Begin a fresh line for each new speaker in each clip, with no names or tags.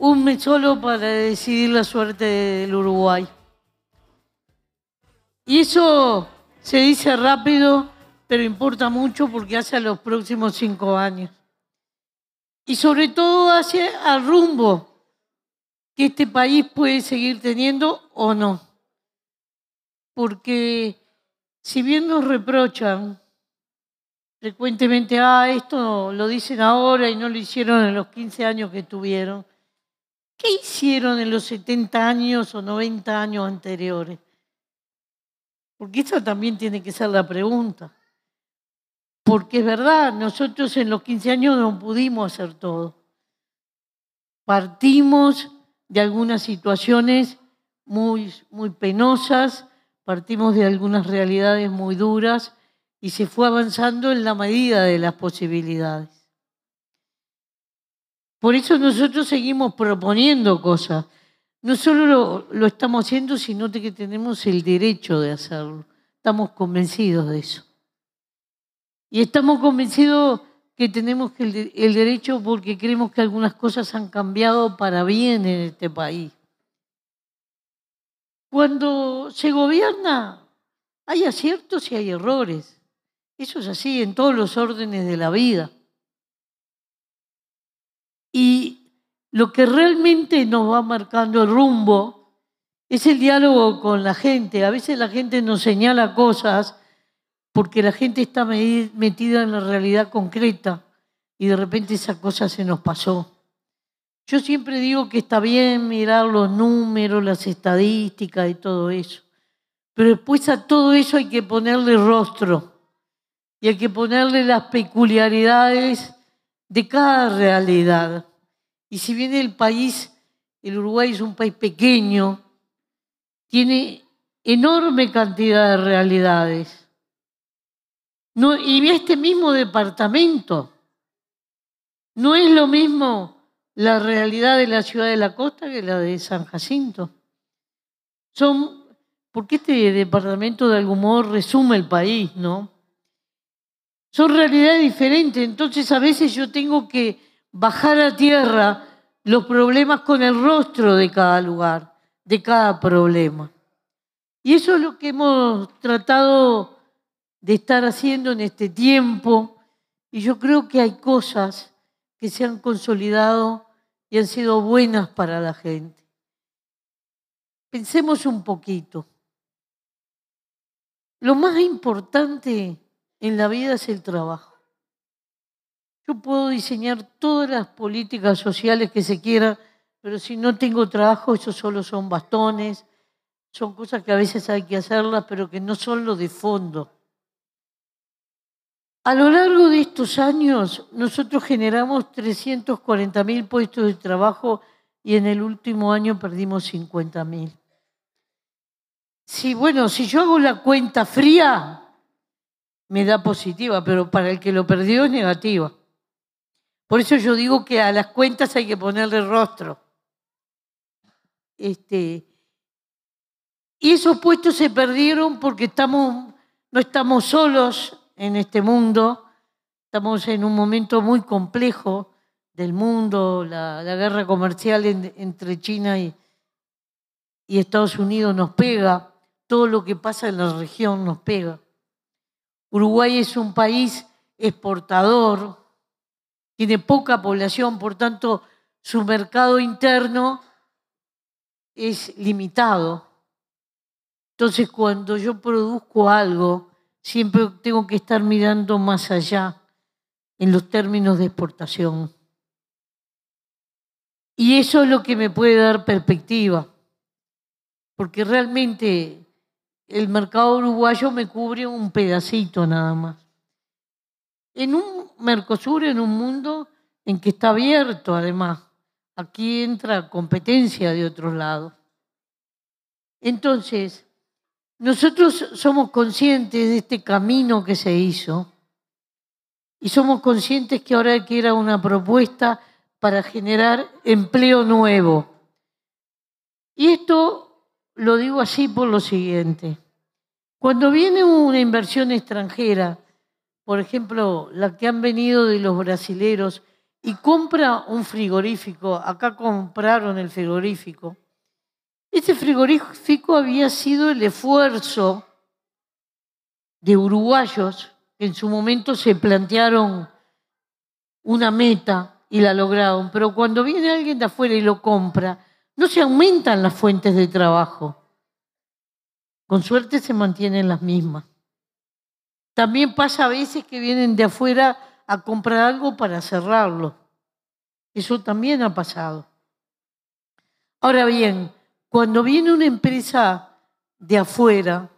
un mes solo para decidir la suerte del Uruguay. Y eso se dice rápido, pero importa mucho porque hace a los próximos cinco años. Y sobre todo hace al rumbo que este país puede seguir teniendo o no. Porque si bien nos reprochan frecuentemente, ah, esto lo dicen ahora y no lo hicieron en los 15 años que tuvieron, ¿qué hicieron en los 70 años o 90 años anteriores? Porque esa también tiene que ser la pregunta. Porque es verdad, nosotros en los 15 años no pudimos hacer todo. Partimos de algunas situaciones muy, muy penosas, partimos de algunas realidades muy duras y se fue avanzando en la medida de las posibilidades. Por eso nosotros seguimos proponiendo cosas. No solo lo, estamos haciendo, sino que tenemos el derecho de hacerlo. Estamos convencidos de eso. Y estamos convencidos que tenemos el derecho porque creemos que algunas cosas han cambiado para bien en este país. Cuando se gobierna, hay aciertos y hay errores. Eso es así en todos los órdenes de la vida. Y lo que realmente nos va marcando el rumbo es el diálogo con la gente. A veces la gente nos señala cosas porque la gente está metida en la realidad concreta y de repente esa cosa se nos pasó. Yo siempre digo que está bien mirar los números, las estadísticas y todo eso, pero después a todo eso hay que ponerle rostro y hay que ponerle las peculiaridades de cada realidad. Y si bien el país, el Uruguay es un país pequeño, tiene enorme cantidad de realidades. No, y este mismo departamento no es lo mismo la realidad de la ciudad de la costa que la de San Jacinto. Son, porque este departamento de algún modo resume el país, ¿no? Son realidades diferentes, entonces a veces yo tengo que bajar a tierra los problemas con el rostro de cada lugar, de cada problema. Y eso es lo que hemos tratado de estar haciendo en este tiempo. Y yo creo que hay cosas que se han consolidado y han sido buenas para la gente. Pensemos un poquito. Lo más importante en la vida es el trabajo. Yo puedo diseñar todas las políticas sociales que se quieran, pero si no tengo trabajo, eso solo son bastones, son cosas que a veces hay que hacerlas, pero que no son lo de fondo. A lo largo de estos años, nosotros generamos 340 mil puestos de trabajo y en el último año perdimos 50 mil. Sí, bueno, si yo hago la cuenta fría, me da positiva, pero para el que lo perdió es negativa. Por eso yo digo que a las cuentas hay que ponerle rostro. Este, y esos puestos se perdieron porque estamos, no estamos solos en este mundo, estamos en un momento muy complejo del mundo, la, guerra comercial entre China y, y Estados Unidos nos pega, todo lo que pasa en la región nos pega. Uruguay es un país exportador, tiene poca población, por tanto su mercado interno es limitado. Entonces cuando yo produzco algo, siempre tengo que estar mirando más allá en los términos de exportación. Y eso es lo que me puede dar perspectiva, porque realmente el mercado uruguayo me cubre un pedacito nada más. En un Mercosur, en un mundo en que está abierto además, aquí entra competencia de otros lados. Entonces, nosotros somos conscientes de este camino que se hizo y somos conscientes que ahora que ir a una propuesta para generar empleo nuevo. Y esto lo digo así por lo siguiente. Cuando viene una inversión extranjera, por ejemplo, la que han venido de los brasileros, y compra un frigorífico, acá compraron el frigorífico, ese frigorífico había sido el esfuerzo de uruguayos que en su momento se plantearon una meta y la lograron, pero cuando viene alguien de afuera y lo compra, no se aumentan las fuentes de trabajo. Con suerte se mantienen las mismas. También pasa a veces que vienen de afuera a comprar algo para cerrarlo. Eso también ha pasado. Ahora bien, cuando viene una empresa de afuera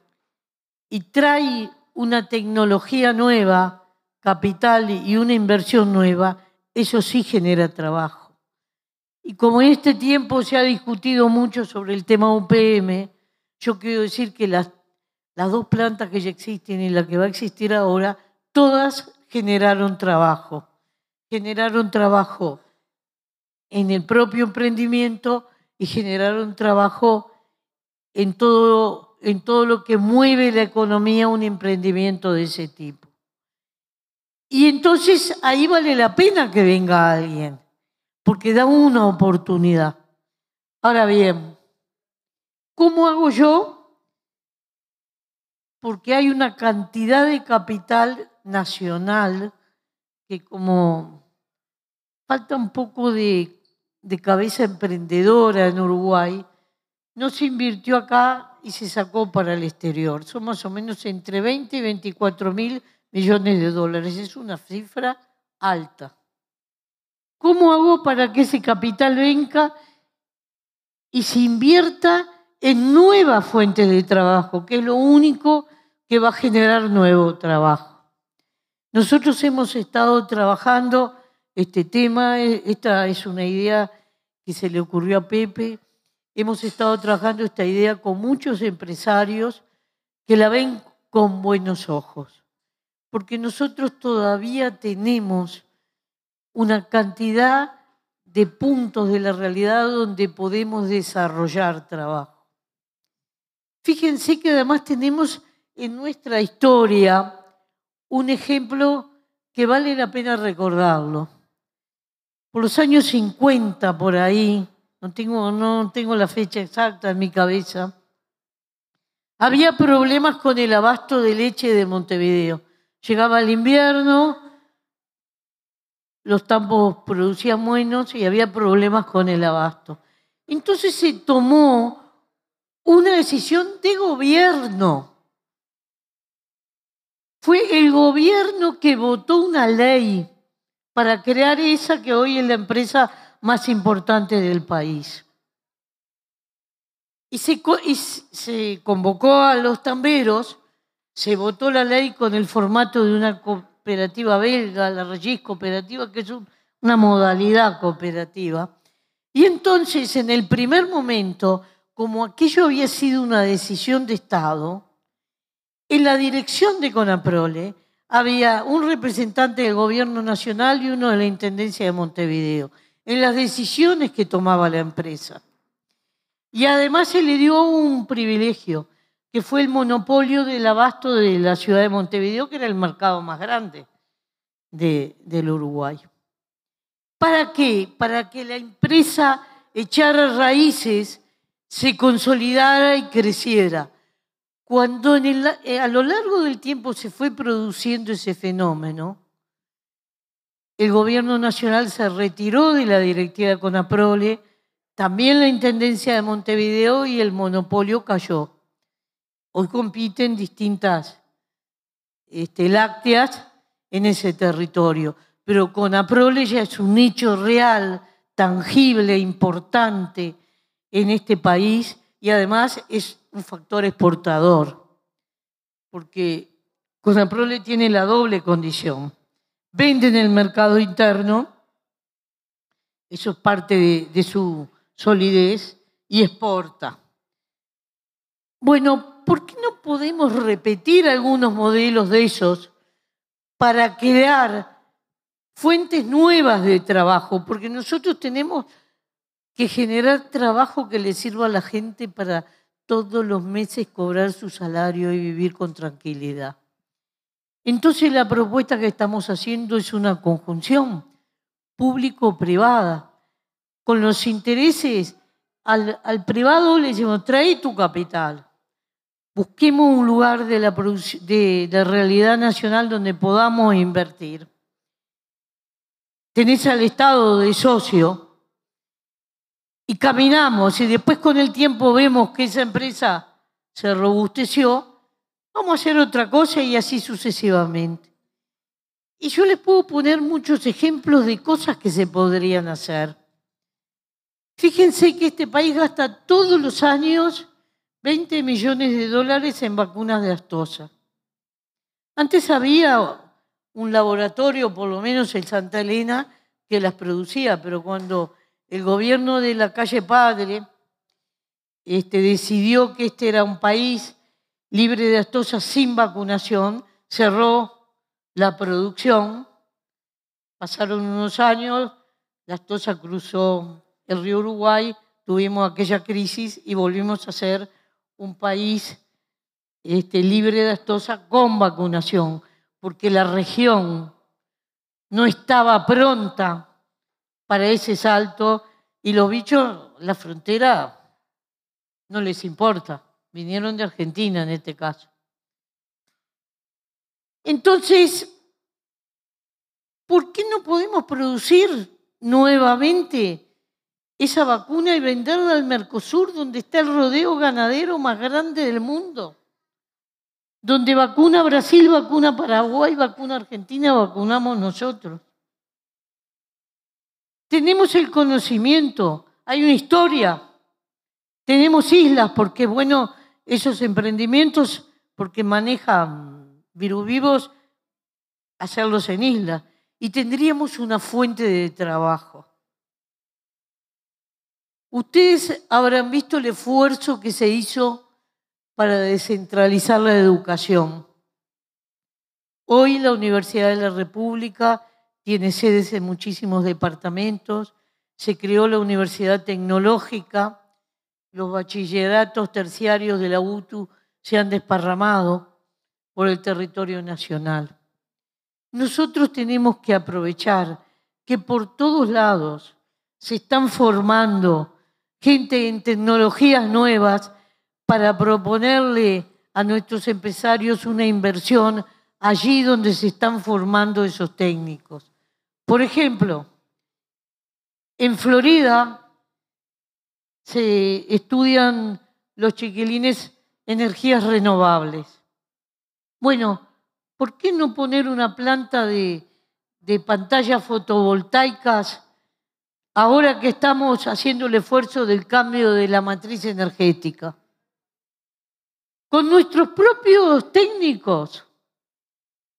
y trae una tecnología nueva, capital y una inversión nueva, eso sí genera trabajo. Y como en este tiempo se ha discutido mucho sobre el tema UPM, yo quiero decir que las, dos plantas que ya existen y la que va a existir ahora, todas generaron trabajo. Generaron trabajo en el propio emprendimiento y generaron trabajo en todo, en todo lo que mueve la economía un emprendimiento de ese tipo. Y entonces ahí vale la pena que venga alguien, porque da una oportunidad. Ahora bien, ¿cómo hago yo? Porque hay una cantidad de capital nacional que como falta un poco de cabeza emprendedora en Uruguay, no se invirtió acá y se sacó para el exterior. Son más o menos entre 20 y 24 mil millones de dólares. Es una cifra alta. ¿Cómo hago para que ese capital venga y se invierta en nuevas fuentes de trabajo, que es lo único que va a generar nuevo trabajo? Nosotros hemos estado trabajando este tema. Eh, esta es una idea que se le ocurrió a Pepe. Hemos estado trabajando esta idea con muchos empresarios que la ven con buenos ojos, porque nosotros todavía tenemos una cantidad de puntos de la realidad donde podemos desarrollar trabajo. Fíjense que además tenemos en nuestra historia un ejemplo que vale la pena recordarlo por los años 50, por ahí, no tengo, no tengo la fecha exacta en mi cabeza, había problemas con el abasto de leche de Montevideo. Llegaba el invierno, los campos producían buenos y había problemas con el abasto. Entonces se tomó una decisión de gobierno. Fue el gobierno que votó una ley para crear esa que hoy es la empresa más importante del país. Y se, convocó a los tamberos, se votó la ley con el formato de una cooperativa belga, la Regis Cooperativa, que es una modalidad cooperativa. Y entonces, en el primer momento, como aquello había sido una decisión de Estado, en la dirección de Conaprole había un representante del gobierno nacional y uno de la Intendencia de Montevideo, en las decisiones que tomaba la empresa. Y además se le dio un privilegio, que fue el monopolio del abasto de la ciudad de Montevideo, que era el mercado más grande del Uruguay. ¿Para qué? Para que la empresa echara raíces, se consolidara y creciera. Cuando eh, a lo largo del tiempo se fue produciendo ese fenómeno, el gobierno nacional se retiró de la directiva de Conaprole, también la Intendencia de Montevideo y el monopolio cayó. Hoy compiten distintas este, lácteas en ese territorio, pero Conaprole ya es un nicho real, tangible, importante en este país y además es un factor exportador, porque Conaprole tiene la doble condición. Vende en el mercado interno, eso es parte de, de su solidez, y exporta. Bueno, ¿por qué no podemos repetir algunos modelos de esos para crear fuentes nuevas de trabajo? Porque nosotros tenemos que generar trabajo que le sirva a la gente para todos los meses cobrar su salario y vivir con tranquilidad. Entonces la propuesta que estamos haciendo es una conjunción. público-privada. Con los intereses, al, privado le decimos, trae tu capital. Busquemos un lugar de, la realidad nacional donde podamos invertir. Tenés al Estado de socio y caminamos y después con el tiempo vemos que esa empresa se robusteció, vamos a hacer otra cosa y así sucesivamente. Y yo les puedo poner muchos ejemplos de cosas que se podrían hacer. Fíjense que este país gasta todos los años 20 millones de dólares en vacunas de astosa. Antes había un laboratorio, por lo menos en Santa Elena, que las producía, pero cuando el gobierno de la calle Padre este, decidió que este era un país libre de astosa sin vacunación, cerró la producción. Pasaron unos años, la astosa cruzó el río Uruguay, tuvimos aquella crisis y volvimos a ser un país este, libre de astosa con vacunación, porque la región no estaba pronta para ese salto y los bichos, la frontera no les importa. Vinieron de Argentina en este caso. Entonces, ¿por qué no podemos producir nuevamente esa vacuna y venderla al Mercosur, donde está el rodeo ganadero más grande del mundo? Donde vacuna Brasil, vacuna Paraguay, vacuna Argentina, vacunamos nosotros. Tenemos el conocimiento, hay una historia, tenemos islas, porque bueno, esos emprendimientos, porque manejan virus vivos, hacerlos en islas. Y tendríamos una fuente de trabajo. Ustedes habrán visto el esfuerzo que se hizo para descentralizar la educación. Hoy la Universidad de la República tiene sedes en muchísimos departamentos, se creó la Universidad Tecnológica, los bachilleratos terciarios de la UTU se han desparramado por el territorio nacional. Nosotros tenemos que aprovechar que por todos lados se están formando gente en tecnologías nuevas para proponerle a nuestros empresarios una inversión allí donde se están formando esos técnicos. Por ejemplo, en Florida se estudian los chiquilines energías renovables. Bueno, ¿por qué no poner una planta de, de pantallas fotovoltaicas ahora que estamos haciendo el esfuerzo del cambio de la matriz energética? Con nuestros propios técnicos,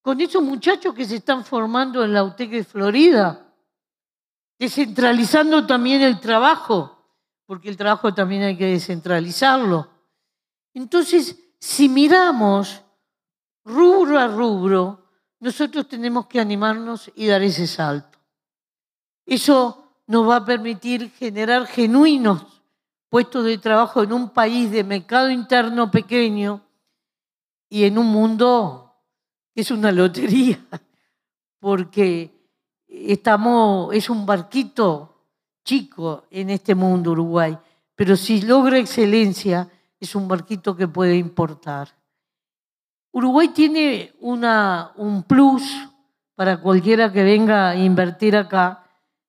con esos muchachos que se están formando en la UTEC de Florida, descentralizando también el trabajo porque el trabajo también hay que descentralizarlo. Entonces, si miramos rubro a rubro, nosotros tenemos que animarnos y dar ese salto. Eso nos va a permitir generar genuinos puestos de trabajo en un país de mercado interno pequeño y en un mundo que es una lotería, porque estamos, es un barquito chico en este mundo Uruguay, pero si logra excelencia es un barquito que puede importar. Uruguay tiene una, un plus para cualquiera que venga a invertir acá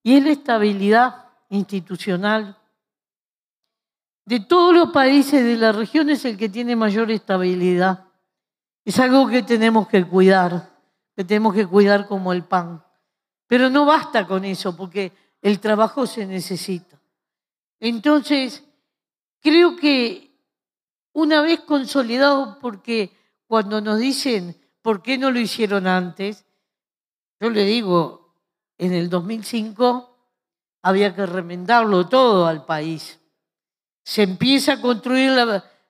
y es la estabilidad institucional. De todos los países de la región es el que tiene mayor estabilidad. Es algo que tenemos que cuidar, que tenemos que cuidar como el pan. Pero no basta con eso, porque el trabajo se necesita. Entonces, creo que una vez consolidado, porque cuando nos dicen por qué no lo hicieron antes, yo le digo, en el 2005 había que remendarlo todo al país. Se empieza a construir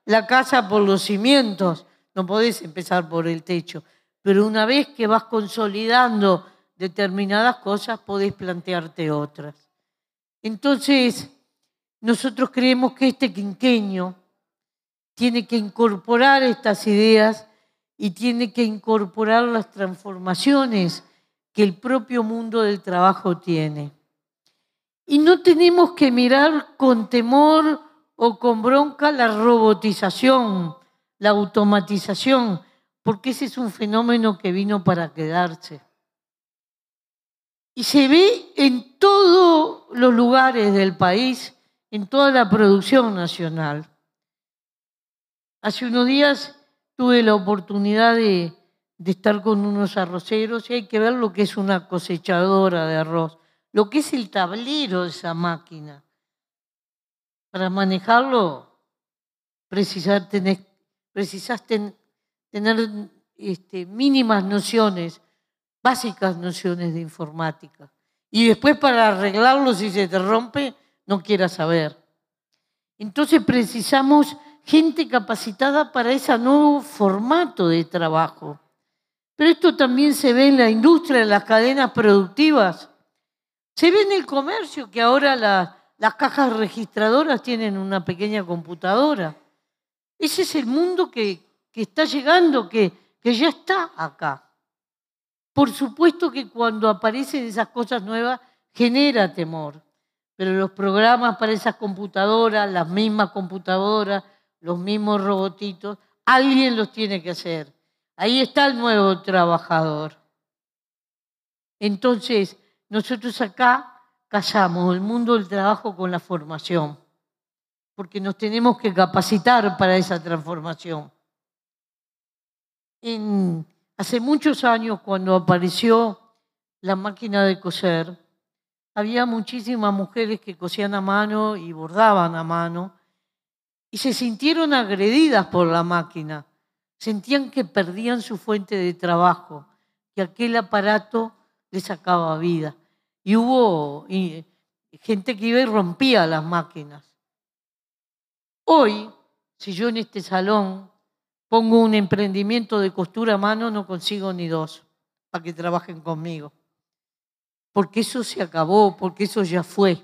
la, casa por los cimientos, no podés empezar por el techo, pero una vez que vas consolidando determinadas cosas, podés plantearte otras. Entonces, nosotros creemos que este quinqueño tiene que incorporar estas ideas y tiene que incorporar las transformaciones que el propio mundo del trabajo tiene. Y no tenemos que mirar con temor o con bronca la robotización, la automatización, porque ese es un fenómeno que vino para quedarse. Y se ve en todos los lugares del país, en toda la producción nacional. Hace unos días tuve la oportunidad de, estar con unos arroceros y hay que ver lo que es una cosechadora de arroz, lo que es el tablero de esa máquina. Para manejarlo precisas tener, tener este, mínimas nociones, básicas nociones de informática. Y después para arreglarlo, si se te rompe, no quieras saber. Entonces precisamos gente capacitada para ese nuevo formato de trabajo. Pero esto también se ve en la industria, en las cadenas productivas. Se ve en el comercio, que ahora las cajas registradoras tienen una pequeña computadora. Ese es el mundo que, está llegando, que, que ya está acá. Por supuesto que cuando aparecen esas cosas nuevas genera temor, pero los programas para esas computadoras, las mismas computadoras, los mismos robotitos, alguien los tiene que hacer. Ahí está el nuevo trabajador. Entonces, nosotros acá casamos el mundo del trabajo con la formación, porque nos tenemos que capacitar para esa transformación. hace muchos años, cuando apareció la máquina de coser, había muchísimas mujeres que cosían a mano y bordaban a mano, y se sintieron agredidas por la máquina. Sentían que perdían su fuente de trabajo, que aquel aparato les sacaba vida. Y hubo gente que iba y rompía las máquinas. Hoy, si yo en este salón pongo un emprendimiento de costura a mano, no consigo ni dos para que trabajen conmigo. Porque eso se acabó, porque eso ya fue.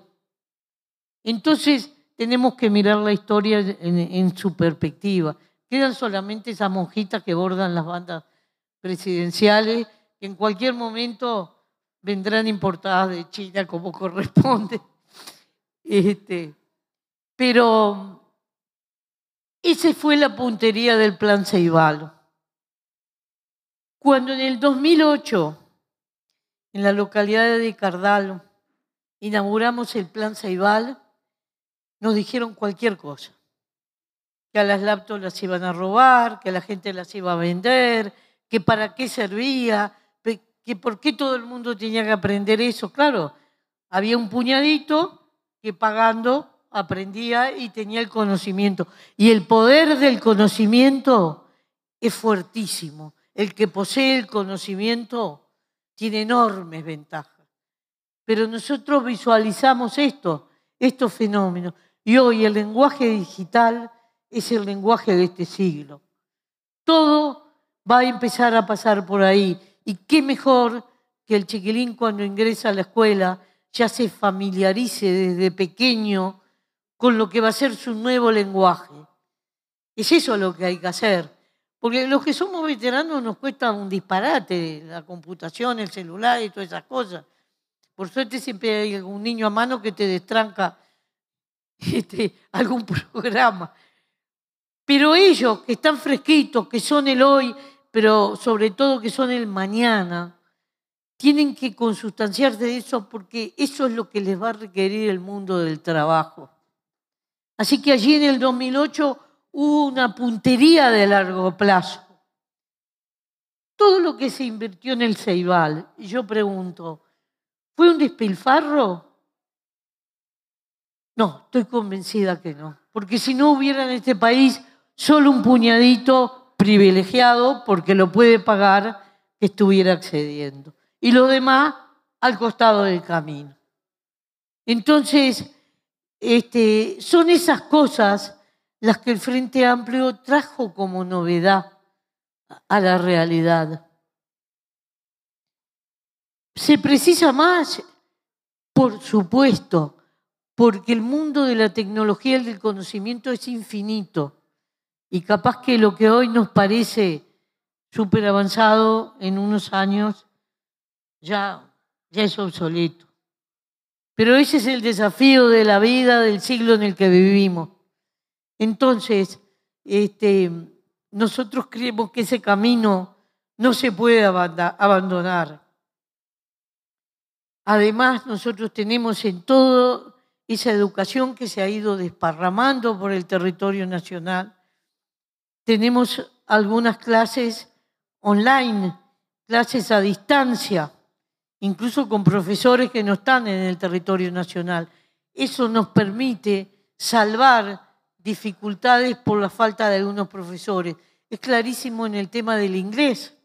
Entonces, tenemos que mirar la historia en, su perspectiva. Quedan solamente esas monjitas que bordan las bandas presidenciales, que en cualquier momento vendrán importadas de China como corresponde. Este, pero esa fue la puntería del plan Ceibalo. Cuando en el 2008, en la localidad de Cardalo, inauguramos el plan Ceibal, nos dijeron cualquier cosa. Que a las laptops las iban a robar, que la gente las iba a vender, que para qué servía, que por qué todo el mundo tenía que aprender eso. Claro, había un puñadito que pagando aprendía y tenía el conocimiento. Y el poder del conocimiento es fuertísimo. El que posee el conocimiento tiene enormes ventajas. Pero nosotros visualizamos esto, estos fenómenos. Y hoy el lenguaje digital es el lenguaje de este siglo. Todo va a empezar a pasar por ahí. Y qué mejor que el chiquilín cuando ingresa a la escuela ya se familiarice desde pequeño con lo que va a ser su nuevo lenguaje. Es eso lo que hay que hacer. Porque los que somos veteranos nos cuesta un disparate, la computación, el celular y todas esas cosas. Por suerte siempre hay algún niño a mano que te destranca este, algún programa. Pero ellos que están fresquitos, que son el hoy, pero sobre todo que son el mañana, tienen que consustanciarse de eso porque eso es lo que les va a requerir el mundo del trabajo. Así que allí en el 2008 hubo una puntería de largo plazo. Todo lo que se invirtió en el Ceibal, yo pregunto, ¿fue un despilfarro? No, estoy convencida que no. Porque si no hubiera en este país solo un puñadito privilegiado, porque lo puede pagar, que estuviera accediendo. Y lo demás al costado del camino. Entonces, este, son esas cosas las que el Frente Amplio trajo como novedad a la realidad. ¿Se precisa más? Por supuesto, porque el mundo de la tecnología y del conocimiento es infinito. Y capaz que lo que hoy nos parece súper avanzado en unos años ya, es obsoleto. Pero ese es el desafío de la vida del siglo en el que vivimos. Entonces, este, nosotros creemos que ese camino no se puede abandonar. Además, nosotros tenemos en todo esa educación que se ha ido desparramando por el territorio nacional. Tenemos algunas clases online, clases a distancia, incluso con profesores que no están en el territorio nacional. Eso nos permite salvar dificultades por la falta de algunos profesores. Es clarísimo en el tema del inglés,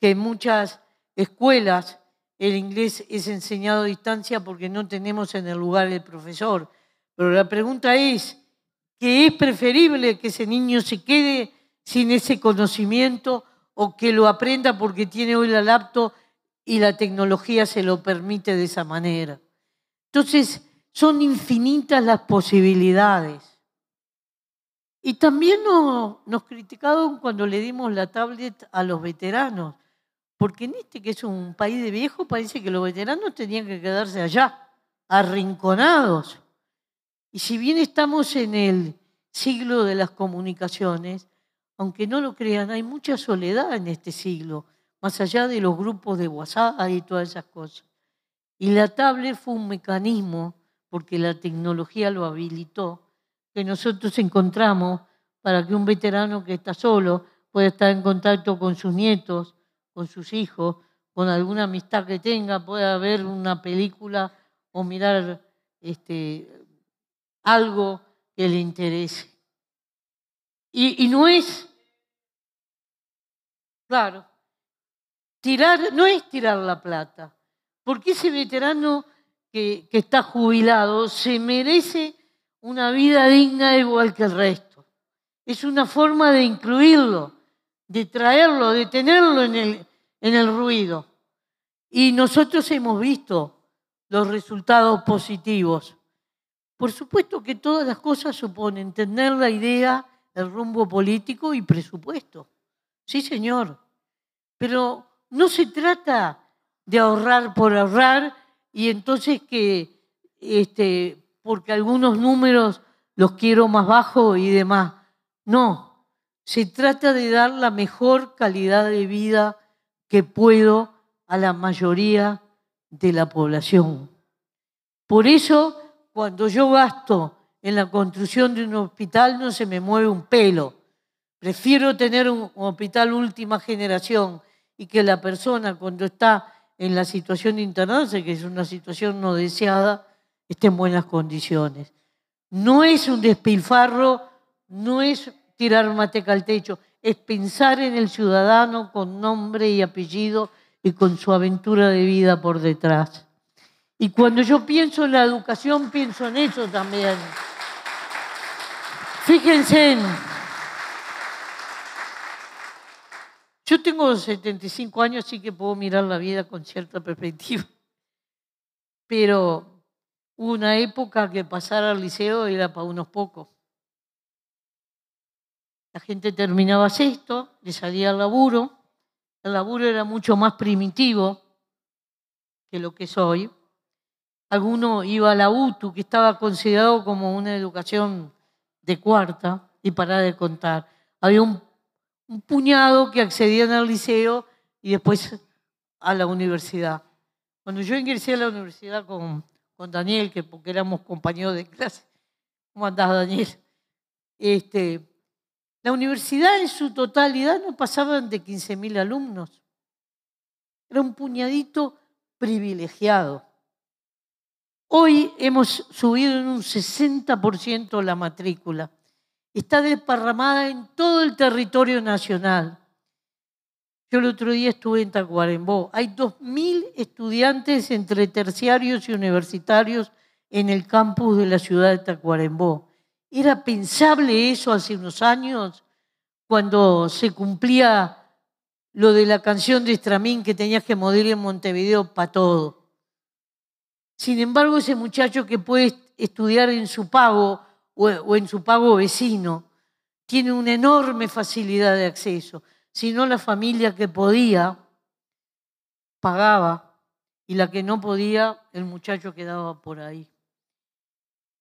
que en muchas escuelas el inglés es enseñado a distancia porque no tenemos en el lugar el profesor. Pero la pregunta es, ¿qué es preferible que ese niño se quede sin ese conocimiento o que lo aprenda porque tiene hoy la laptop y la tecnología se lo permite de esa manera? Entonces, son infinitas las posibilidades. Y también nos, criticaron cuando le dimos la tablet a los veteranos. Porque en este que es un país de viejos parece que los veteranos tenían que quedarse allá, arrinconados. Y si bien estamos en el siglo de las comunicaciones, aunque no lo crean, hay mucha soledad en este siglo, más allá de los grupos de WhatsApp y todas esas cosas. Y la tablet fue un mecanismo, porque la tecnología lo habilitó, que nosotros encontramos para que un veterano que está solo pueda estar en contacto con sus nietos, con sus hijos, con alguna amistad que tenga, pueda ver una película o mirar este, algo que le interese. Y, no es, claro, tirar, no es tirar la plata, porque ese veterano que, que está jubilado se merece una vida digna igual que el resto. Es una forma de incluirlo de traerlo, de tenerlo en el, en el ruido. Y nosotros hemos visto los resultados positivos. Por supuesto que todas las cosas suponen tener la idea, el rumbo político y presupuesto. Sí, señor. Pero no se trata de ahorrar por ahorrar y entonces que, este, porque algunos números los quiero más bajos y demás. No, se trata de dar la mejor calidad de vida que puedo a la mayoría de la población. Por eso, cuando yo gasto en la construcción de un hospital, no se me mueve un pelo. Prefiero tener un hospital última generación y que la persona cuando está en la situación de internarse, que es una situación no deseada, esté en buenas condiciones. No es un despilfarro, no es tirar mateca al techo, es pensar en el ciudadano con nombre y apellido y con su aventura de vida por detrás. Y cuando yo pienso en la educación, pienso en eso también. Fíjense, yo tengo 75 años, así que puedo mirar la vida con cierta perspectiva. Pero una época que pasar al liceo era para unos pocos. La gente terminaba sexto, le salía al laburo. El laburo era mucho más primitivo que lo que es hoy. Alguno iba a la UTU, que estaba considerado como una educación de cuarta, y para de contar. Había un, puñado que accedían al liceo y después a la universidad. Cuando yo ingresé a la universidad con, con Daniel, que porque éramos compañeros de clase, ¿cómo andás, Daniel? Este, la universidad en su totalidad no pasaban de 15.000 alumnos. Era un puñadito privilegiado. Hoy hemos subido en un 60% la matrícula. Está desparramada en todo el territorio nacional. Yo el otro día estuve en Tacuarembó. Hay 2.000 estudiantes entre terciarios y universitarios en el campus de la ciudad de Tacuarembó. ¿Era pensable eso hace unos años cuando se cumplía lo de la canción de Estramín que tenías que morir en Montevideo para todo? Sin embargo, ese muchacho que puede estudiar en su pago o en su pago vecino tiene una enorme facilidad de acceso. Si no, la familia que podía pagaba y la que no podía, el muchacho quedaba por ahí.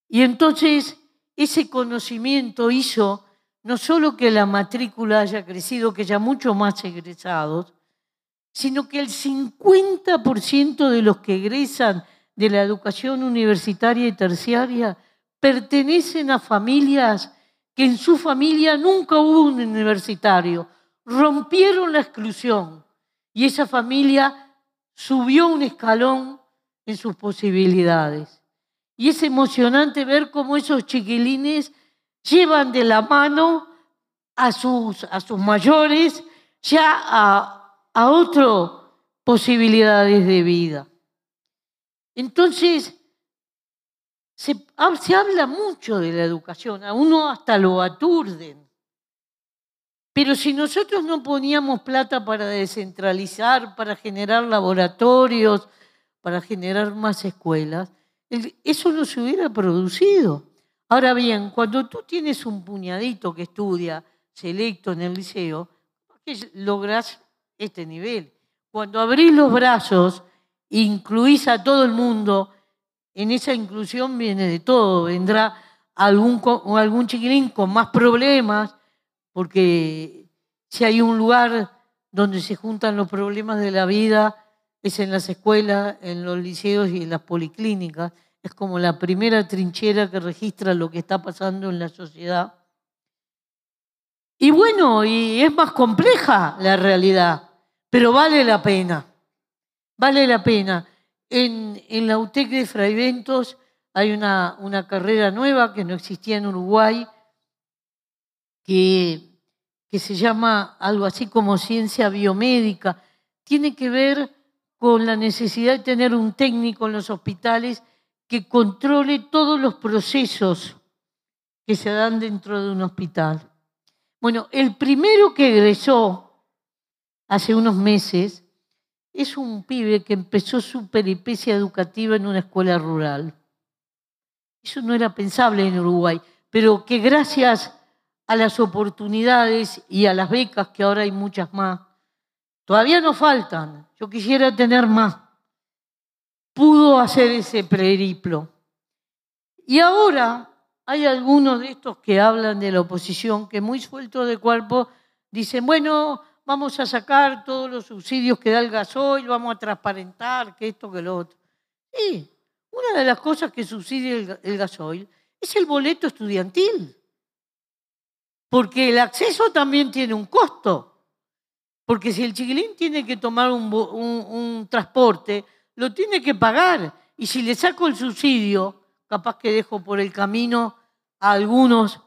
Y entonces ese conocimiento hizo no solo que la matrícula haya crecido, que haya mucho más egresados, sino que el 50% de los que egresan de la educación universitaria y terciaria pertenecen a familias que en su familia nunca hubo un universitario, rompieron la exclusión y esa familia subió un escalón en sus posibilidades. Y es emocionante ver cómo esos chiquilines llevan de la mano a sus, a sus mayores ya a, a otras posibilidades de vida. Entonces, se, se, habla mucho de la educación, a uno hasta lo aturden. Pero si nosotros no poníamos plata para descentralizar, para generar laboratorios, para generar más escuelas, eso no se hubiera producido. Ahora bien, cuando tú tienes un puñadito que estudia selecto en el liceo, logras este nivel. Cuando abrís los brazos, incluís a todo el mundo, en esa inclusión viene de todo. Vendrá algún, algún chiquilín con más problemas, porque si hay un lugar donde se juntan los problemas de la vida, es en las escuelas, en los liceos y en las policlínicas es como la primera trinchera que registra lo que está pasando en la sociedad. Y bueno, y es más compleja la realidad, pero vale la pena, vale la pena. En, la UTEC de Fraiventos hay una, una carrera nueva que no existía en Uruguay, que, que se llama algo así como ciencia biomédica. Tiene que ver con la necesidad de tener un técnico en los hospitales que controle todos los procesos que se dan dentro de un hospital. Bueno, el primero que egresó hace unos meses es un pibe que empezó su peripecia educativa en una escuela rural. Eso no era pensable en Uruguay, pero que gracias a las oportunidades y a las becas, que ahora hay muchas más, todavía nos faltan. Yo quisiera tener más pudo hacer ese periplo. Y ahora hay algunos de estos que hablan de la oposición que muy sueltos de cuerpo dicen, bueno, vamos a sacar todos los subsidios que da el gasoil, vamos a transparentar que esto, que lo otro. Sí, una de las cosas que subsidia el, gasoil es el boleto estudiantil, porque el acceso también tiene un costo. Porque si el chiquilín tiene que tomar un transporte, lo tiene que pagar. Y si le saco el subsidio, capaz que dejo por el camino a algunos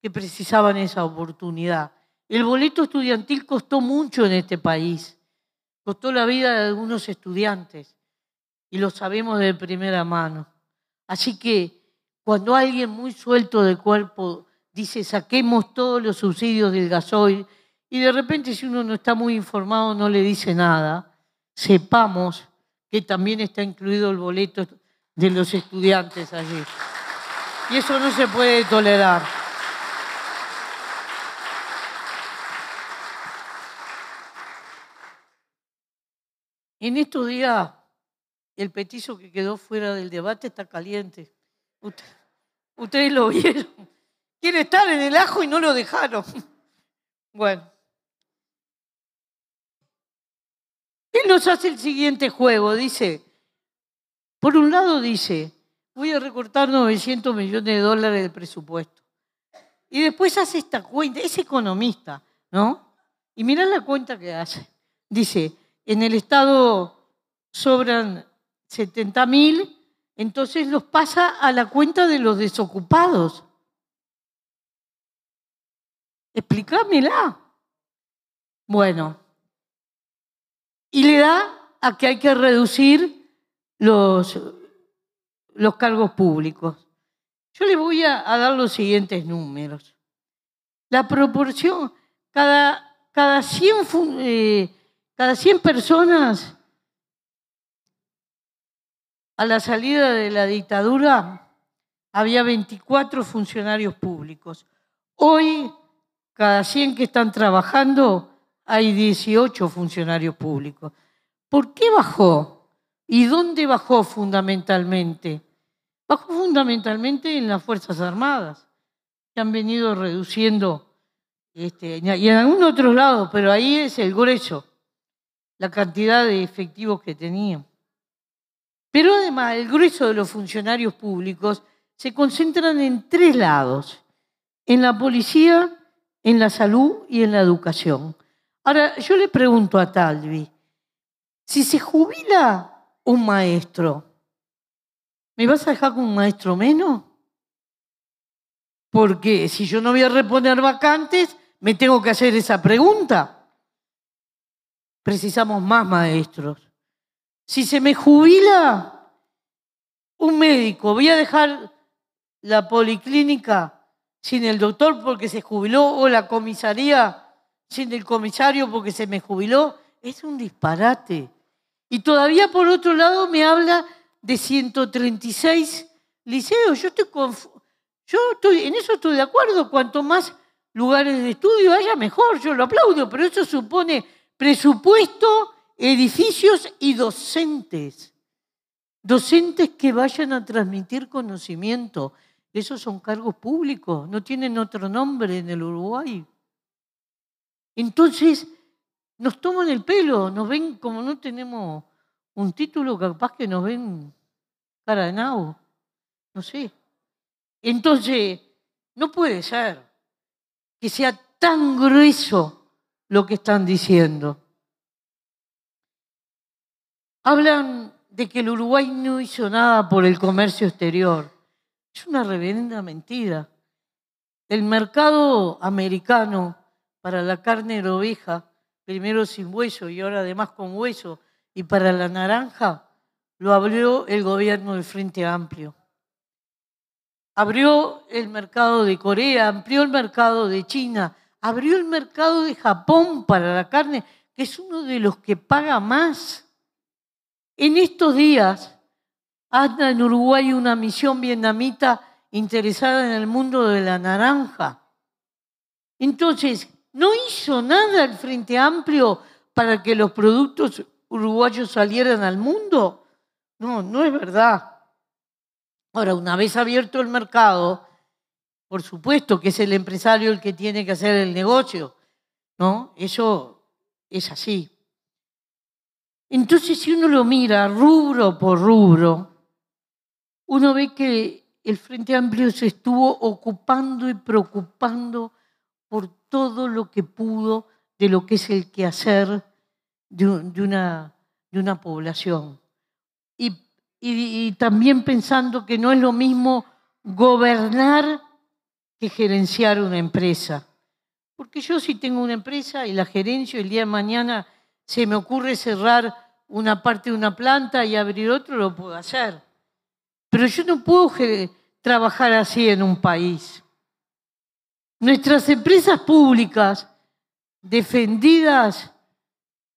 que precisaban esa oportunidad. El boleto estudiantil costó mucho en este país, costó la vida de algunos estudiantes y lo sabemos de primera mano. Así que cuando alguien muy suelto de cuerpo dice saquemos todos los subsidios del gasoil y de repente si uno no está muy informado no le dice nada, sepamos que también está incluido el boleto de los estudiantes allí. Y eso no se puede tolerar. En estos días, el petizo que quedó fuera del debate está caliente. ustedes lo vieron. Quiere estar en el ajo y no lo dejaron. Bueno. Él nos hace el siguiente juego, dice, por un lado dice, voy a recortar 900 millones de dólares del presupuesto. Y después hace esta cuenta, es economista, ¿no? Y mirá la cuenta que hace. Dice, en el Estado sobran 70 mil, entonces los pasa a la cuenta de los desocupados. Explícamela. Bueno, y le da a que hay que reducir los, los cargos públicos. Yo le voy a, dar los siguientes números. La proporción, cada, cada, 100, eh, cada 100 personas a la salida de la dictadura había 24 funcionarios públicos. Hoy, cada 100 que están trabajando, hay 18 funcionarios públicos. ¿Por qué bajó? ¿Y dónde bajó fundamentalmente? Bajó fundamentalmente en las Fuerzas Armadas, que han venido reduciendo, este, y en algún otro lado, pero ahí es el grueso, la cantidad de efectivos que tenían. Pero además, el grueso de los funcionarios públicos se concentran en tres lados, en la policía, en la salud y en la educación. Ahora, yo le pregunto a Talvi, si se jubila un maestro, ¿me vas a dejar con un maestro menos? Porque si yo no voy a reponer vacantes, me tengo que hacer esa pregunta. Precisamos más maestros. Si se me jubila un médico, voy a dejar la policlínica sin el doctor porque se jubiló o la comisaría sin el comisario porque se me jubiló. Es un disparate. Y todavía por otro lado me habla de 136 liceos. Yo estoy, yo estoy en eso estoy de acuerdo. Cuanto más lugares de estudio haya, mejor. Yo lo aplaudo, pero eso supone presupuesto, edificios y docentes. Docentes que vayan a transmitir conocimiento. Esos son cargos públicos, no tienen otro nombre en el Uruguay. Entonces, nos toman el pelo, nos ven como no tenemos un título, capaz que nos ven cara de nabo, no sé. Entonces, no puede ser que sea tan grueso lo que están diciendo. Hablan de que el Uruguay no hizo nada por el comercio exterior. Es una reverenda mentira. El mercado americano para la carne de oveja, primero sin hueso y ahora además con hueso, y para la naranja, lo abrió el gobierno del Frente Amplio. Abrió el mercado de Corea, amplió el mercado de China, abrió el mercado de Japón para la carne, que es uno de los que paga más. En estos días anda en Uruguay una misión vietnamita interesada en el mundo de la naranja. Entonces, no hizo nada el Frente Amplio para que los productos uruguayos salieran al mundo. No, no es verdad. Ahora, una vez abierto el mercado, por supuesto que es el empresario el que tiene que hacer el negocio, ¿no? Eso es así. Entonces, si uno lo mira rubro por rubro, uno ve que el Frente Amplio se estuvo ocupando y preocupando por todo lo que pudo de lo que es el quehacer de, una, de una población. Y también pensando que no es lo mismo gobernar que gerenciar una empresa. Porque yo si tengo una empresa y la gerencio, el día de mañana se me ocurre cerrar una parte de una planta y abrir otro, lo puedo hacer. Pero yo no puedo trabajar así en un país. Nuestras empresas públicas, defendidas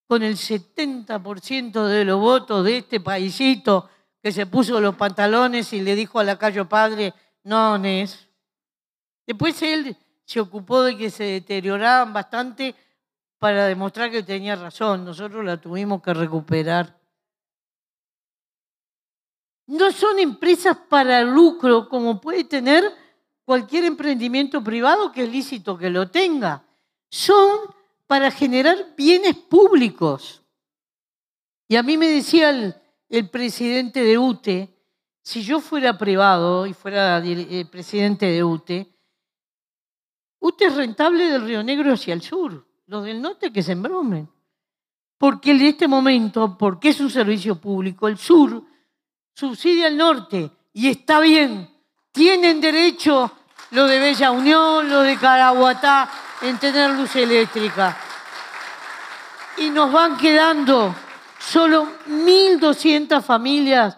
con el 70% de los votos de este paisito que se puso los pantalones y le dijo a la Cayo Padre, no, Nes. Después él se ocupó de que se deterioraban bastante para demostrar que tenía razón. Nosotros la tuvimos que recuperar. No son empresas para lucro como puede tener cualquier emprendimiento privado que es lícito que lo tenga. Son para generar bienes públicos. Y a mí me decía el, presidente de UTE, si yo fuera privado y fuera el presidente de UTE, UTE es rentable del Río Negro hacia el sur, los del norte que se embromen. Porque en este momento, porque es un servicio público, el sur subsidia al norte y está bien. Tienen derecho lo de Bella Unión, lo de Caraguatá, en tener luz eléctrica. Y nos van quedando solo 1.200 familias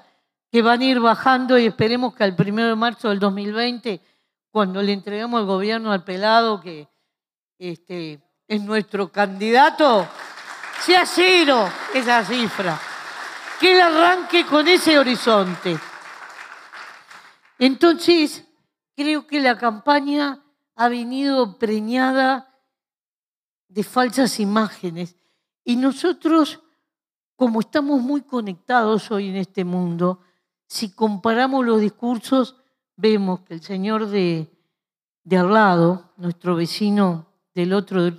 que van a ir bajando y esperemos que al 1 de marzo del 2020, cuando le entreguemos el gobierno al pelado, que este, es nuestro candidato, sea cero esa cifra que él arranque con ese horizonte. Entonces, creo que la campaña ha venido preñada de falsas imágenes y nosotros como estamos muy conectados hoy en este mundo, si comparamos los discursos, vemos que el señor de, de al lado, nuestro vecino del otro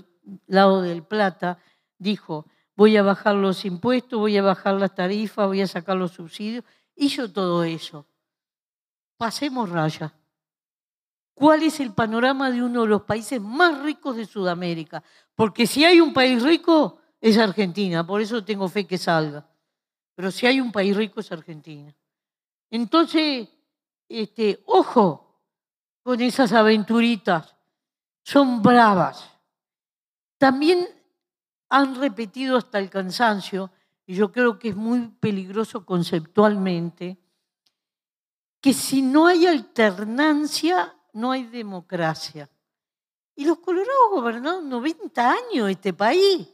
lado del Plata, dijo, voy a bajar los impuestos, voy a bajar las tarifas, voy a sacar los subsidios. Hizo todo eso. Pasemos raya. ¿Cuál es el panorama de uno de los países más ricos de Sudamérica? Porque si hay un país rico, es Argentina. Por eso tengo fe que salga. Pero si hay un país rico, es Argentina. Entonces, este, ojo con esas aventuritas. Son bravas. También han repetido hasta el cansancio, y yo creo que es muy peligroso conceptualmente, que si no hay alternancia, no hay democracia. Y los colorados gobernaron 90 años este país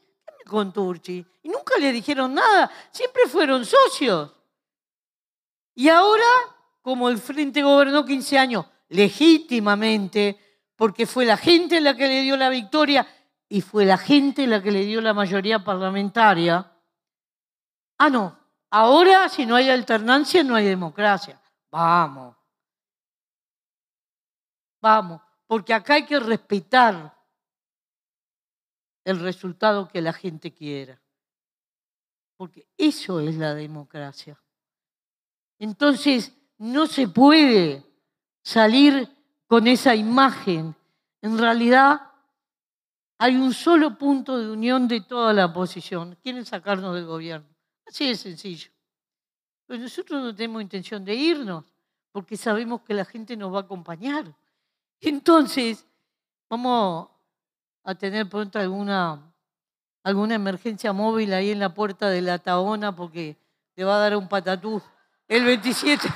con Turchi y nunca le dijeron nada, siempre fueron socios. Y ahora, como el Frente gobernó 15 años legítimamente, porque fue la gente la que le dio la victoria y fue la gente la que le dio la mayoría parlamentaria. Ah, no, ahora si no hay alternancia no hay democracia. Vamos, vamos, porque acá hay que respetar el resultado que la gente quiera. Porque eso es la democracia. Entonces, no se puede salir con esa imagen. En realidad, hay un solo punto de unión de toda la oposición. Quieren sacarnos del gobierno. Así de sencillo. Pero nosotros no tenemos intención de irnos, porque sabemos que la gente nos va a acompañar. Entonces, vamos a tener pronto alguna, alguna emergencia móvil ahí en la puerta de la Taona, porque le va a dar un patatú el 27.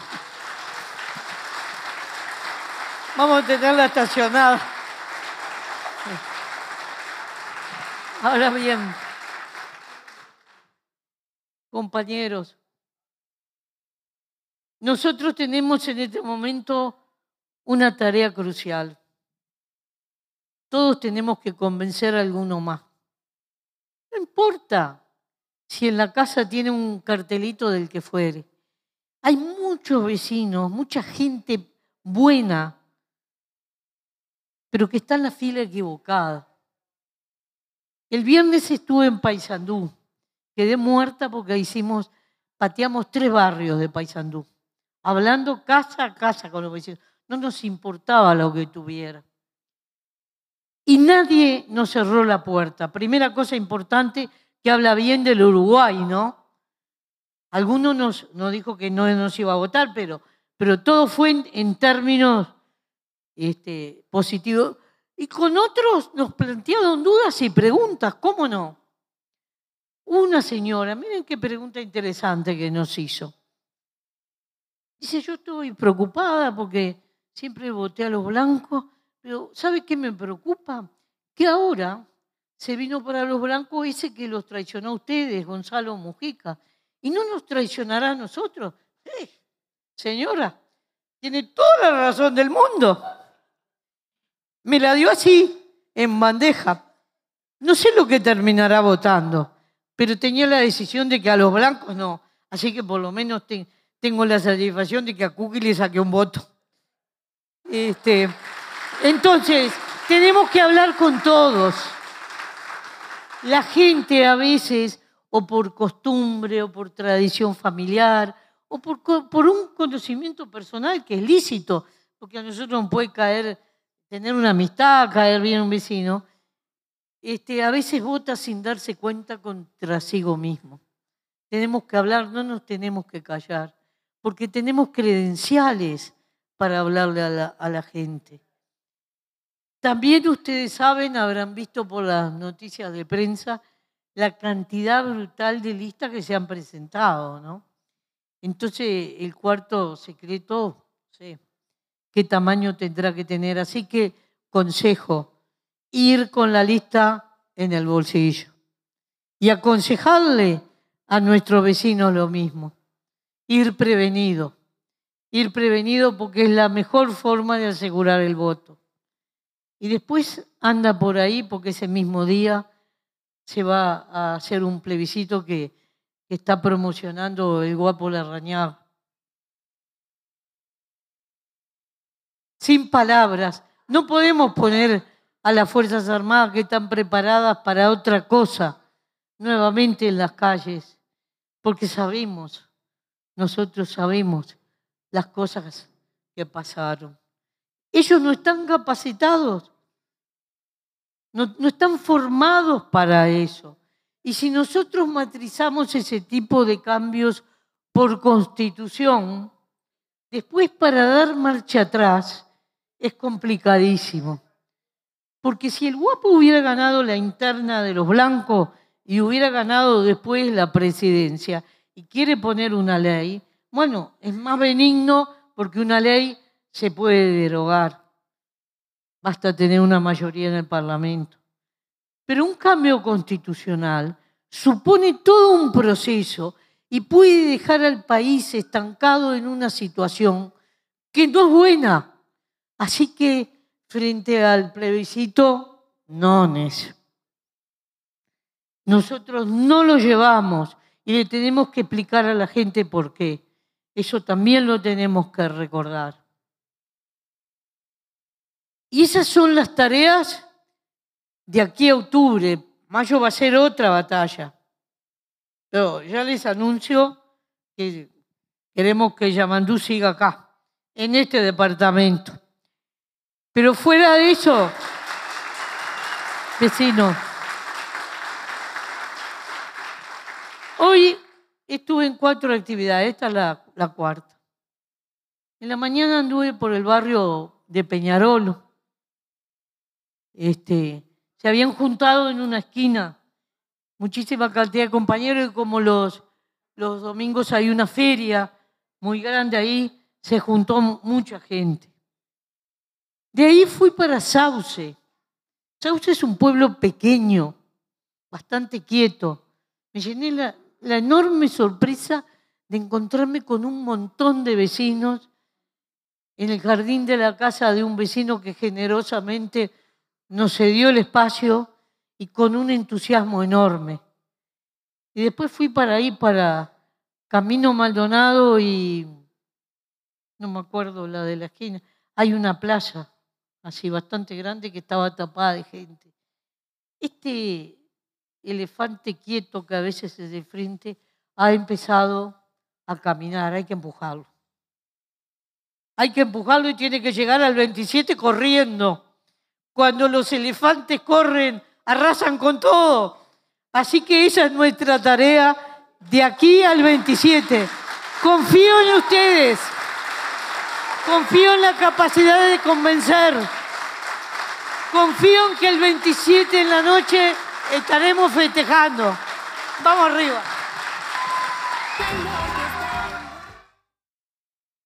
Vamos a tenerla estacionada. Ahora bien, compañeros, nosotros tenemos en este momento una tarea crucial. Todos tenemos que convencer a alguno más. No importa si en la casa tiene un cartelito del que fuere. Hay muchos vecinos, mucha gente buena, pero que está en la fila equivocada. El viernes estuve en Paysandú. Quedé muerta porque hicimos, pateamos tres barrios de Paysandú, hablando casa a casa con los vecinos. No nos importaba lo que tuviera. Y nadie nos cerró la puerta. Primera cosa importante que habla bien del Uruguay, ¿no? Algunos nos, nos dijo que no nos iba a votar, pero, pero todo fue en, términos este, positivos. Y con otros nos plantearon dudas y preguntas, ¿cómo no? Una señora, miren qué pregunta interesante que nos hizo. Dice, yo estoy preocupada porque siempre voté a los blancos, pero ¿sabe qué me preocupa? Que ahora se vino para los blancos ese que los traicionó a ustedes, Gonzalo Mujica, y no nos traicionará a nosotros. Eh, señora, tiene toda la razón del mundo. Me la dio así, en bandeja. No sé lo que terminará votando, pero tenía la decisión de que a los blancos no. Así que por lo menos tengo la satisfacción de que a Cookie le saqué un voto. Este, entonces, tenemos que hablar con todos. La gente a veces, o por costumbre, o por tradición familiar, o por, por un conocimiento personal que es lícito, porque a nosotros nos puede caer tener una amistad, caer bien un vecino, este, a veces vota sin darse cuenta contra sí mismo. Tenemos que hablar, no nos tenemos que callar, porque tenemos credenciales para hablarle a la, a la gente. También ustedes saben, habrán visto por las noticias de prensa, la cantidad brutal de listas que se han presentado, ¿no? Entonces, el cuarto secreto, sí, qué tamaño tendrá que tener. Así que consejo, ir con la lista en el bolsillo y aconsejarle a nuestro vecino lo mismo, ir prevenido, ir prevenido porque es la mejor forma de asegurar el voto. Y después anda por ahí porque ese mismo día se va a hacer un plebiscito que está promocionando el guapo Larrañaga. Sin palabras. No podemos poner a las Fuerzas Armadas que están preparadas para otra cosa nuevamente en las calles, porque sabemos, nosotros sabemos las cosas que pasaron. Ellos no están capacitados, no, están formados para eso. Y si nosotros matrizamos ese tipo de cambios por constitución, después para dar marcha atrás es complicadísimo. Porque si el guapo hubiera ganado la interna de los blancos y hubiera ganado después la presidencia y quiere poner una ley, bueno, es más benigno porque una ley se puede derogar. Basta tener una mayoría en el Parlamento. Pero un cambio constitucional supone todo un proceso y puede dejar al país estancado en una situación que no es buena. Así que frente al plebiscito, no es. Nosotros no lo llevamos y le tenemos que explicar a la gente por qué. Eso también lo tenemos que recordar. Y esas son las tareas de aquí a octubre. Mayo va a ser otra batalla. Pero ya les anuncio que queremos que Yamandú siga acá, en este departamento. Pero fuera de eso, vecinos, hoy estuve en cuatro actividades, esta es la, cuarta. En la mañana anduve por el barrio de Peñarolo este, se habían juntado en una esquina muchísima cantidad de compañeros y como los, los domingos hay una feria muy grande ahí, se juntó mucha gente. De ahí fui para Sauce. Sauce es un pueblo pequeño, bastante quieto. Me llené la, enorme sorpresa de encontrarme con un montón de vecinos en el jardín de la casa de un vecino que generosamente nos cedió el espacio y con un entusiasmo enorme. Y después fui para ahí, para Camino Maldonado y no me acuerdo la de la esquina. Hay una plaza así bastante grande que estaba tapada de gente. Este elefante quieto que a veces es de frente ha empezado a caminar, hay que empujarlo. Hay que empujarlo y tiene que llegar al 27 corriendo. Cuando los elefantes corren, arrasan con todo. Así que esa es nuestra tarea de aquí al 27. Confío en ustedes. Confío en la capacidad de convencer. Confío en que el 27 en la noche estaremos festejando. Vamos arriba.